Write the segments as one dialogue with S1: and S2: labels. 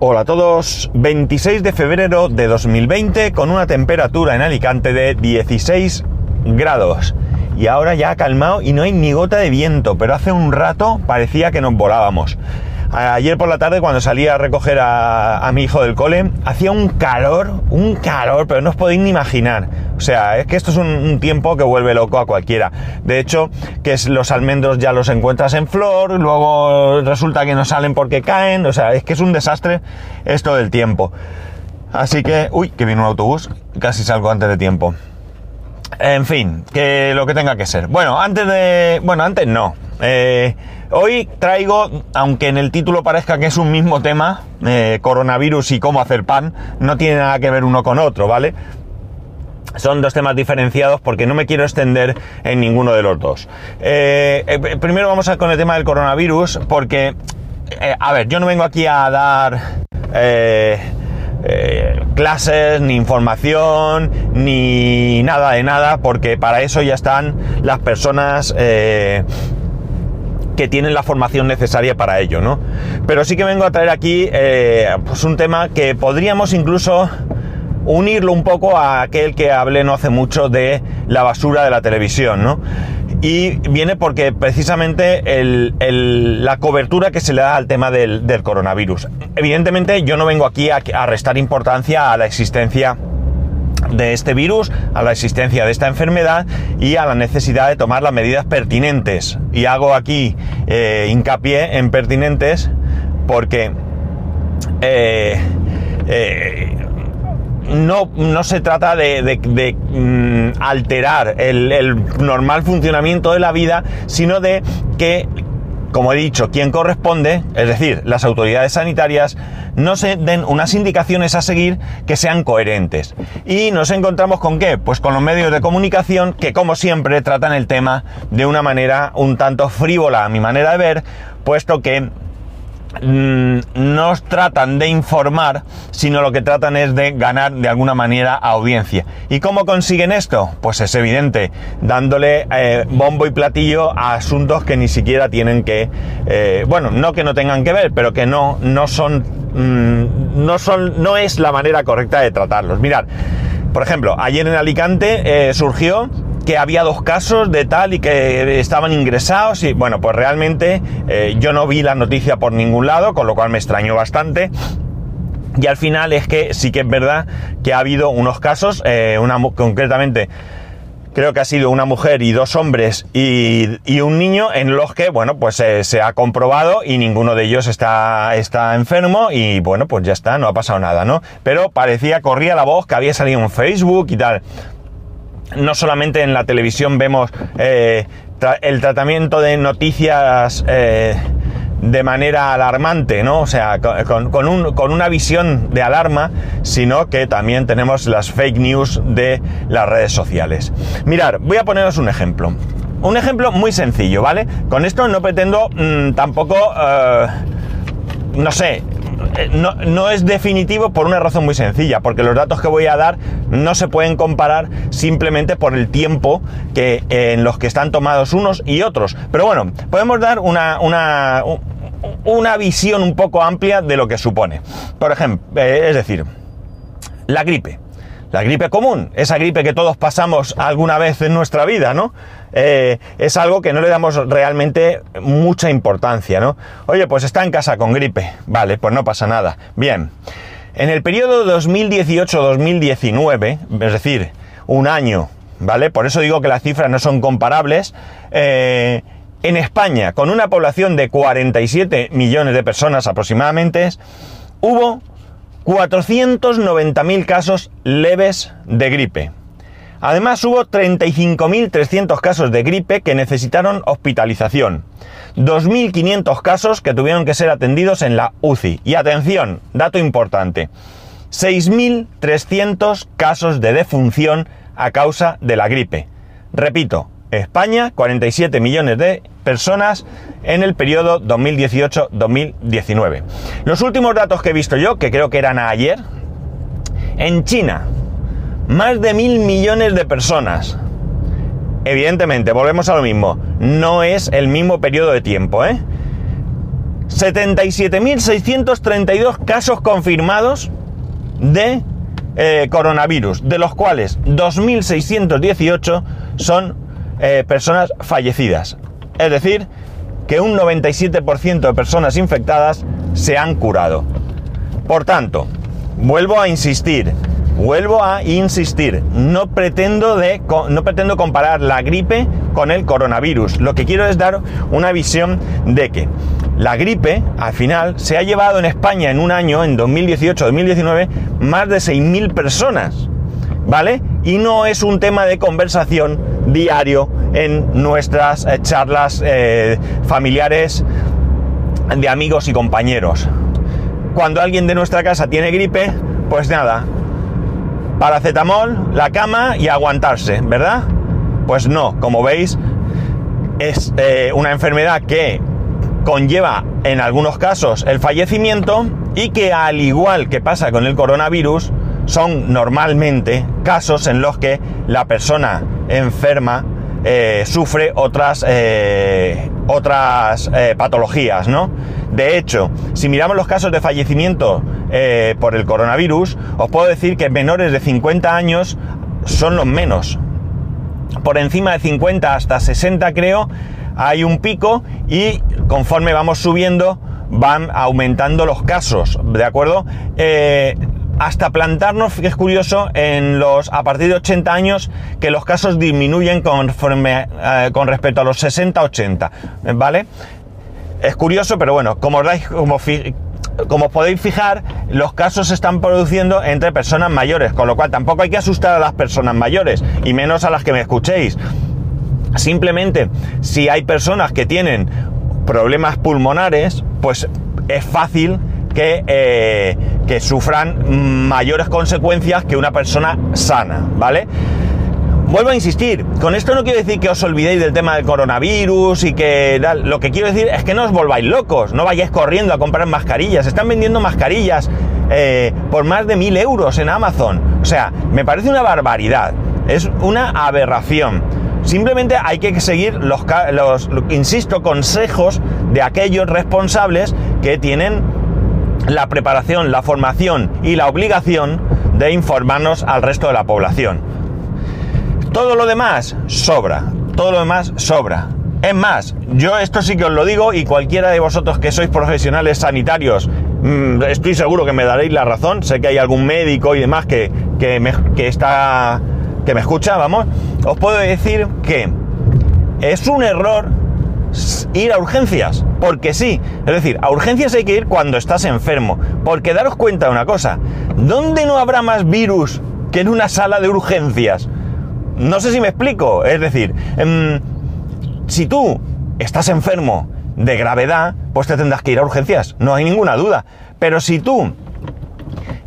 S1: Hola a todos, 26 de febrero de 2020 con una temperatura en Alicante de 16 grados. Y ahora ya ha calmado y no hay ni gota de viento, pero hace un rato parecía que nos volábamos. Ayer por la tarde cuando salí a recoger a, mi hijo del cole, hacía un calor, un calor, pero no os podéis ni imaginar. O sea, es que esto es un, tiempo que vuelve loco a cualquiera. De hecho, que los almendros ya los encuentras en flor, luego resulta que no salen porque caen. O sea, es que es un desastre esto del tiempo. Así que, uy, que viene un autobús, casi salgo antes de tiempo. En fin, que lo que tenga que ser. Bueno, antes de... Bueno, antes no. Eh, hoy traigo, aunque en el título parezca que es un mismo tema, eh, coronavirus y cómo hacer pan, no tiene nada que ver uno con otro, ¿vale? Son dos temas diferenciados porque no me quiero extender en ninguno de los dos. Eh, primero vamos a con el tema del coronavirus porque, a ver, yo no vengo aquí a dar clases, ni información, ni nada de nada, porque para eso ya están las personas que tienen la formación necesaria para ello, ¿no? Pero sí que vengo a traer aquí eh, pues un tema que podríamos incluso unirlo un poco a aquel que hablé no hace mucho de la basura de la televisión, ¿no? Y viene porque precisamente la cobertura que se le da al tema del, coronavirus. Evidentemente yo no vengo aquí a, a restar importancia a la existencia de este virus, a la existencia de esta enfermedad y a la necesidad de tomar las medidas pertinentes. Y hago aquí eh, hincapié en pertinentes porque eh, eh, no, no, se trata de, mm, alterar el normal funcionamiento de la vida, sino de que como he dicho, quien corresponde, es decir, las autoridades sanitarias, no se den unas indicaciones a seguir que sean coherentes. Y nos encontramos con qué? Pues con los medios de comunicación que, como siempre, tratan el tema de una manera un tanto frívola, a mi manera de ver, puesto que no tratan de informar, sino lo que tratan es de ganar de alguna manera audiencia. ¿Y cómo consiguen esto? Pues es evidente, dándole eh, bombo y platillo a asuntos que ni siquiera tienen que, eh, bueno, no que no tengan que ver, pero que no, no son, mm, no son, no es la manera correcta de tratarlos. Mirad, por ejemplo, ayer en Alicante eh, surgió que había dos casos de tal y que estaban ingresados y bueno, pues realmente eh, yo no vi la noticia por ningún lado, con lo cual me extrañó bastante. Y al final es que sí que es verdad que ha habido unos casos, eh, una, concretamente creo que ha sido una mujer y dos hombres y, un niño en los que, bueno, pues eh, se ha comprobado y ninguno de ellos está, está enfermo y bueno, pues ya está, no ha pasado nada, ¿no? Pero parecía, corría la voz que había salido en Facebook y tal no solamente en la televisión vemos eh, el tratamiento de noticias eh, de manera alarmante, ¿no? O sea, con, con, una visión de alarma, sino que también tenemos las fake news de las redes sociales. Mirar, voy a poneros un ejemplo. Un ejemplo muy sencillo, ¿vale? Con esto no pretendo mm, tampoco, eh, no sé, eh, no, es definitivo por una razón muy sencilla, porque los datos que voy a dar no se pueden comparar simplemente por el tiempo que, eh, en los que están tomados unos y otros. Pero bueno, podemos dar una, una, una visión un poco amplia de lo que supone. Por ejemplo, eh, es decir, la gripe. La gripe común, esa gripe que todos pasamos alguna vez en nuestra vida, ¿no? Eh, es algo que no le damos realmente mucha importancia, ¿no? Oye, pues está en casa con gripe, vale, pues no pasa nada. Bien, en el periodo 2018-2019, es decir, un año, ¿vale? Por eso digo que las cifras no son comparables. Eh, en España, con una población de 47 millones de personas aproximadamente, hubo 490.000 casos leves de gripe. Además hubo 35.300 casos de gripe que necesitaron hospitalización. 2.500 casos que tuvieron que ser atendidos en la UCI. Y atención, dato importante. 6.300 casos de defunción a causa de la gripe. Repito, España, 47 millones de personas en el periodo 2018-2019. Los últimos datos que he visto yo, que creo que eran ayer, en China, más de mil millones de personas. Evidentemente, volvemos a lo mismo, no es el mismo periodo de tiempo, ¿eh? 77.632 casos confirmados de eh, coronavirus, de los cuales 2.618 son eh, personas fallecidas. Es decir, que un 97% de personas infectadas se han curado. Por tanto, vuelvo a insistir, vuelvo a insistir, no pretendo, de, no pretendo comparar la gripe con el coronavirus. Lo que quiero es dar una visión de que la gripe, al final, se ha llevado en España en un año, en 2018-2019, más de 6.000 personas. ¿Vale? Y no es un tema de conversación diario en nuestras eh, charlas eh, familiares de amigos y compañeros. Cuando alguien de nuestra casa tiene gripe, pues nada, paracetamol, la cama y aguantarse, ¿verdad? Pues no, como veis, es eh, una enfermedad que conlleva en algunos casos el fallecimiento y que al igual que pasa con el coronavirus, son normalmente casos en los que la persona enferma eh, sufre otras, eh, otras eh, patologías, ¿no? De hecho, si miramos los casos de fallecimiento por el coronavirus, os puedo decir que menores de 50 años son los menos. Por encima de 50 hasta 60 creo, hay un pico y conforme vamos subiendo van aumentando los casos, ¿de acuerdo? Hasta plantarnos, que es curioso, en los a partir de 80 años que los casos disminuyen conforme, eh, con respecto a los 60-80, ¿vale? Es curioso, pero bueno, como, como, como podéis fijar, los casos se están produciendo entre personas mayores, con lo cual tampoco hay que asustar a las personas mayores, y menos a las que me escuchéis. Simplemente, si hay personas que tienen problemas pulmonares, pues es fácil eh, que, sufran mayores consecuencias que una persona sana, ¿vale? Vuelvo a insistir, con esto no quiero decir que os olvidéis del tema del coronavirus y que lo que quiero decir es que no os volváis locos, no vayáis corriendo a comprar mascarillas, están vendiendo mascarillas eh, por más de mil euros en Amazon, o sea, me parece una barbaridad, es una aberración. Simplemente hay que seguir los, los insisto, consejos de aquellos responsables que tienen la preparación, la formación y la obligación de informarnos al resto de la población. Todo lo demás sobra, todo lo demás sobra. Es más, yo esto sí que os lo digo y cualquiera de vosotros que sois profesionales sanitarios, mm, estoy seguro que me daréis la razón, sé que hay algún médico y demás que, me, que está, que me escucha, vamos, os puedo decir que es un error ir a urgencias, porque sí. Es decir, a urgencias hay que ir cuando estás enfermo, porque daros cuenta de una cosa, ¿dónde no habrá más virus que en una sala de urgencias? No sé si me explico, es decir, em, si tú estás enfermo de gravedad, pues te tendrás que ir a urgencias, no hay ninguna duda. Pero si tú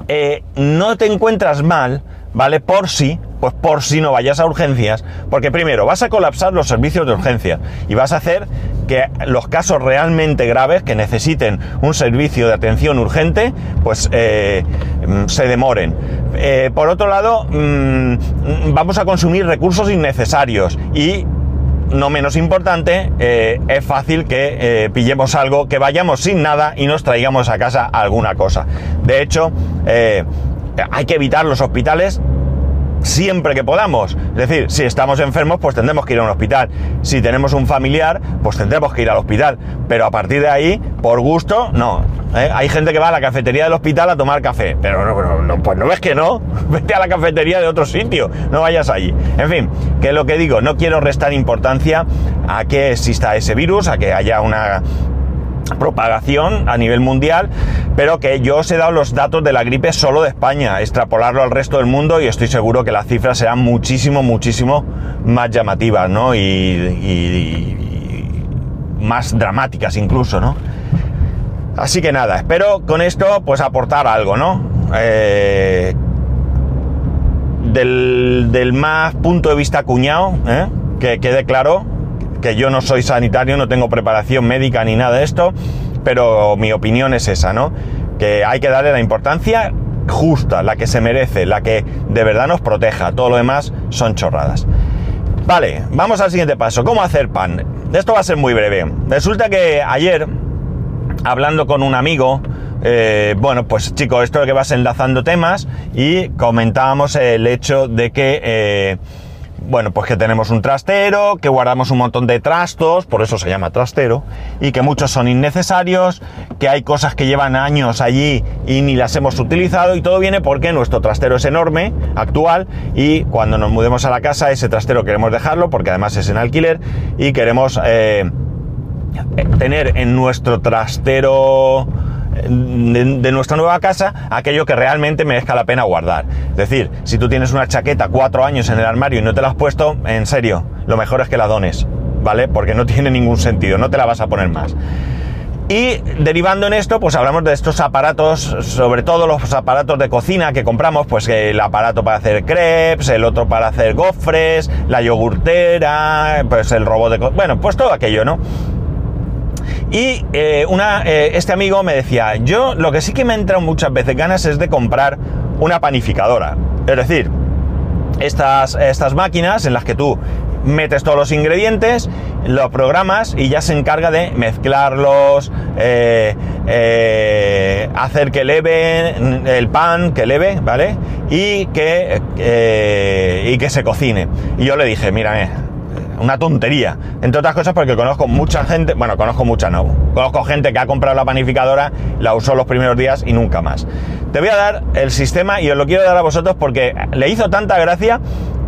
S1: eh, no te encuentras mal, ¿vale? Por si, pues por si no vayas a urgencias, porque primero vas a colapsar los servicios de urgencia y vas a hacer que los casos realmente graves que necesiten un servicio de atención urgente, pues eh, mm, se demoren. Eh, por otro lado, mm, vamos a consumir recursos innecesarios y no menos importante, eh, es fácil que pillemos algo, que vayamos sin nada y nos traigamos a casa alguna cosa. De hecho, hay que evitar los hospitales siempre que podamos. Es decir, si estamos enfermos, pues tendremos que ir a un hospital. Si tenemos un familiar, pues tendremos que ir al hospital. Pero a partir de ahí, por gusto, no. ¿eh? Hay gente que va a la cafetería del hospital a tomar café. Pero no, no, pues no ves que no. Vete a la cafetería de otro sitio. No vayas allí. En fin, que es lo que digo, no quiero restar importancia a que exista ese virus, a que haya una propagación a nivel mundial, pero que yo os he dado los datos de la gripe solo de España, extrapolarlo al resto del mundo y estoy seguro que las cifras serán muchísimo, muchísimo más llamativas, ¿no? Y, más dramáticas incluso, ¿no? Así que nada, espero con esto pues aportar algo, ¿no? Eh, del, más punto de vista cuñado, ¿eh? que quede claro, que yo no soy sanitario, no tengo preparación médica ni nada de esto, pero mi opinión es esa, ¿no? Que hay que darle la importancia justa, la que se merece, la que de verdad nos proteja. Todo lo demás son chorradas. Vale, vamos al siguiente paso. ¿Cómo hacer pan? Esto va a ser muy breve. Resulta que ayer hablando con un amigo, eh, bueno, pues chicos, esto es que vas enlazando temas y comentábamos el hecho de que, eh, bueno, pues que tenemos un trastero, que guardamos un montón de trastos, por eso se llama trastero, y que muchos son innecesarios, que hay cosas que llevan años allí y ni las hemos utilizado, y todo viene porque nuestro trastero es enorme, actual, y cuando nos mudemos a la casa, ese trastero queremos dejarlo, porque además es en alquiler, y queremos eh, tener en nuestro trastero de, nuestra nueva casa aquello que realmente merezca la pena guardar. Es decir, si tú tienes una chaqueta cuatro años en el armario y no te la has puesto, en serio, lo mejor es que la dones, ¿vale? Porque no tiene ningún sentido, no te la vas a poner más. Y derivando en esto, pues hablamos de estos aparatos, sobre todo los aparatos de cocina que compramos, pues el aparato para hacer crepes, el otro para hacer gofres, la yogurtera, pues el robot de... Bueno, pues todo aquello, ¿no? Y eh, una, eh, este amigo me decía, yo lo que sí que me entra muchas veces ganas es de comprar una panificadora. Es decir, estas, estas máquinas en las que tú metes todos los ingredientes, lo programas y ya se encarga de mezclarlos, eh, hacer que leve el pan, que leve, ¿vale? Y que, y que se cocine. Y yo le dije, mira, una tontería. Entre otras cosas porque conozco mucha gente, bueno, conozco mucha no, conozco gente que ha comprado la panificadora, la usó los primeros días y nunca más. Te voy a dar el sistema y os lo quiero dar a vosotros porque le hizo tanta gracia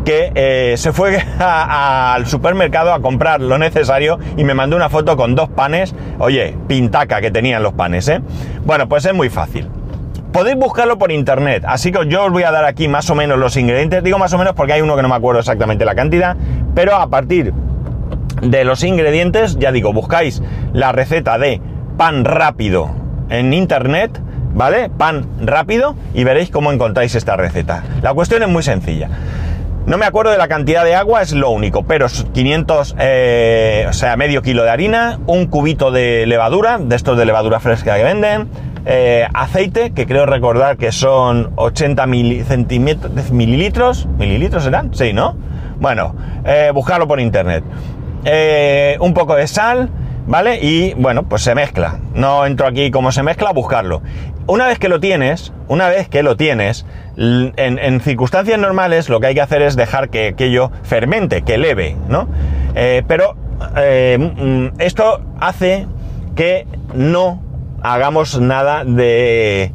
S1: que eh, se fue al supermercado a comprar lo necesario y me mandó una foto con dos panes, oye, pintaca que tenían los panes, ¿eh? Bueno, pues es muy fácil. Podéis buscarlo por internet, así que yo os voy a dar aquí más o menos los ingredientes. Digo más o menos porque hay uno que no me acuerdo exactamente la cantidad, pero a partir de los ingredientes, ya digo, buscáis la receta de pan rápido en internet, ¿vale? Pan rápido y veréis cómo encontráis esta receta. La cuestión es muy sencilla. No me acuerdo de la cantidad de agua, es lo único, pero 500, eh, o sea, medio kilo de harina, un cubito de levadura, de estos de levadura fresca que venden, eh, aceite, que creo recordar que son 80 mililitros, mililitros serán, sí, ¿no? Bueno, eh, buscarlo por internet. Eh, un poco de sal, ¿vale? Y bueno, pues se mezcla. No entro aquí como se mezcla, buscarlo. Una vez que lo tienes, una vez que lo tienes, en, circunstancias normales lo que hay que hacer es dejar que aquello fermente, que leve, ¿no? pero mm, esto hace que no hagamos nada de,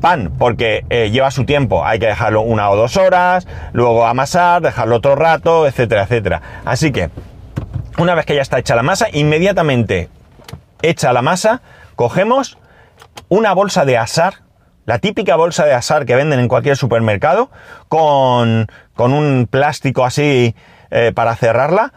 S1: pan, porque eh, lleva su tiempo, hay que dejarlo una o dos horas, luego amasar, dejarlo otro rato, etcétera, etcétera. Así que, una vez que ya está hecha la masa, inmediatamente hecha la masa, cogemos una bolsa de asar, la típica bolsa de asar que venden en cualquier supermercado, con, con un plástico así eh, para cerrarla,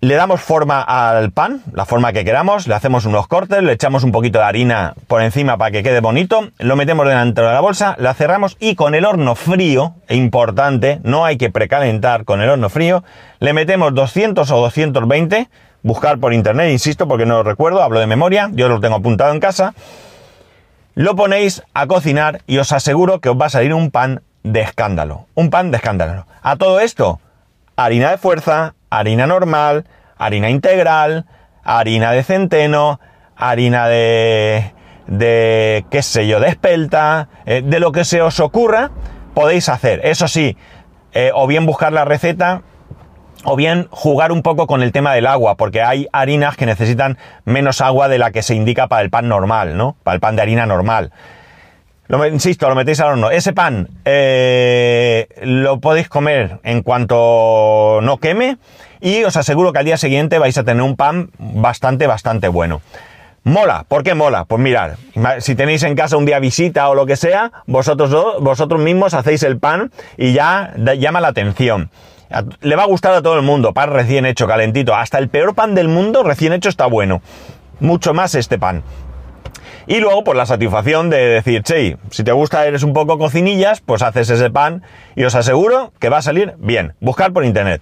S1: le damos forma al pan, la forma que queramos, le hacemos unos cortes, le echamos un poquito de harina por encima para que quede bonito, lo metemos dentro de la bolsa, la cerramos y con el horno frío, importante, no hay que precalentar con el horno frío, le metemos 200 o 220, buscar por internet, insisto, porque no lo recuerdo, hablo de memoria, yo lo tengo apuntado en casa, lo ponéis a cocinar y os aseguro que os va a salir un pan de escándalo, un pan de escándalo. A todo esto, harina de fuerza, harina normal, harina integral, harina de centeno, harina de, de qué sé yo, de espelta, eh, de lo que se os ocurra, podéis hacer. Eso sí, eh, o bien buscar la receta, o bien jugar un poco con el tema del agua, porque hay harinas que necesitan menos agua de la que se indica para el pan normal, ¿no? Para el pan de harina normal. Lo, insisto, lo metéis al horno. Ese pan eh, lo podéis comer en cuanto no queme y os aseguro que al día siguiente vais a tener un pan bastante, bastante bueno. Mola, ¿por qué mola? Pues mirar, si tenéis en casa un día visita o lo que sea, vosotros, vosotros mismos hacéis el pan y ya llama la atención. Le va a gustar a todo el mundo, pan recién hecho, calentito. Hasta el peor pan del mundo recién hecho está bueno. Mucho más este pan. Y luego, pues la satisfacción de decir, che, si te gusta, eres un poco cocinillas, pues haces ese pan y os aseguro que va a salir bien. Buscar por internet.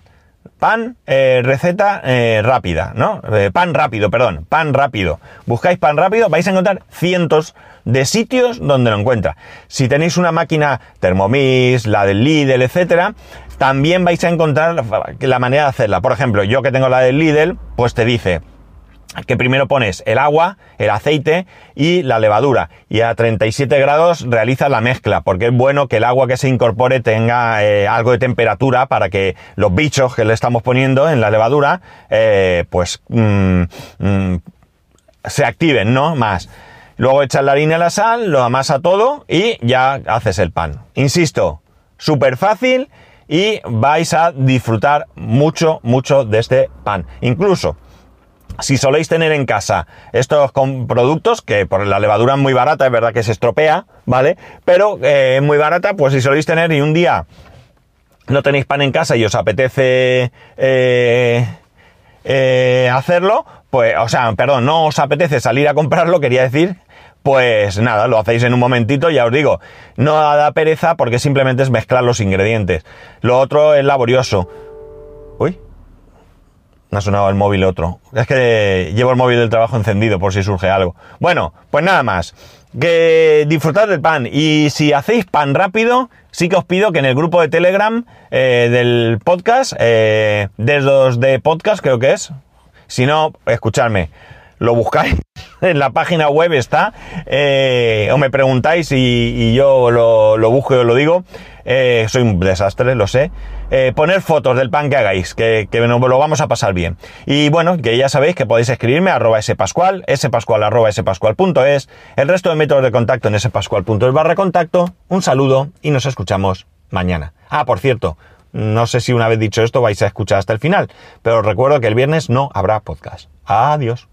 S1: Pan, eh, receta eh, rápida, ¿no? Eh, pan rápido, perdón, pan rápido. Buscáis pan rápido, vais a encontrar cientos de sitios donde lo encuentra. Si tenéis una máquina Thermomix, la del Lidl, etcétera, también vais a encontrar la manera de hacerla. Por ejemplo, yo que tengo la del Lidl, pues te dice, que primero pones el agua, el aceite y la levadura. Y a 37 grados realizas la mezcla, porque es bueno que el agua que se incorpore tenga eh, algo de temperatura para que los bichos que le estamos poniendo en la levadura, eh, pues mm, mm, se activen, ¿no? Más. Luego echas la harina y la sal, lo amasa todo y ya haces el pan. Insisto, súper fácil y vais a disfrutar mucho, mucho de este pan. Incluso si soléis tener en casa estos productos, que por la levadura es muy barata, es verdad que se estropea, ¿vale? Pero eh, muy barata, pues si soléis tener y un día no tenéis pan en casa y os apetece eh, eh, hacerlo, pues, o sea, perdón, no os apetece salir a comprarlo, quería decir, pues nada, lo hacéis en un momentito, ya os digo, no da pereza porque simplemente es mezclar los ingredientes. Lo otro es laborioso. Uy, me ha sonado el móvil otro. Es que llevo el móvil del trabajo encendido por si surge algo. Bueno, pues nada más. Que disfrutad del pan. Y si hacéis pan rápido, sí que os pido que en el grupo de Telegram eh, del podcast, eh, de los de podcast creo que es. Si no, escuchadme. Lo buscáis en la página web está, eh, o me preguntáis y, yo lo, busco y os lo digo. Eh, soy un desastre, lo sé. Eh, poner fotos del pan que hagáis, que, que nos lo vamos a pasar bien. Y bueno, que ya sabéis que podéis escribirme a arroba spascual, spascual arroba spascual.es, el resto de métodos de contacto en spascual.es barra contacto. Un saludo y nos escuchamos mañana. Ah, por cierto, no sé si una vez dicho esto vais a escuchar hasta el final, pero recuerdo que el viernes no habrá podcast. Adiós.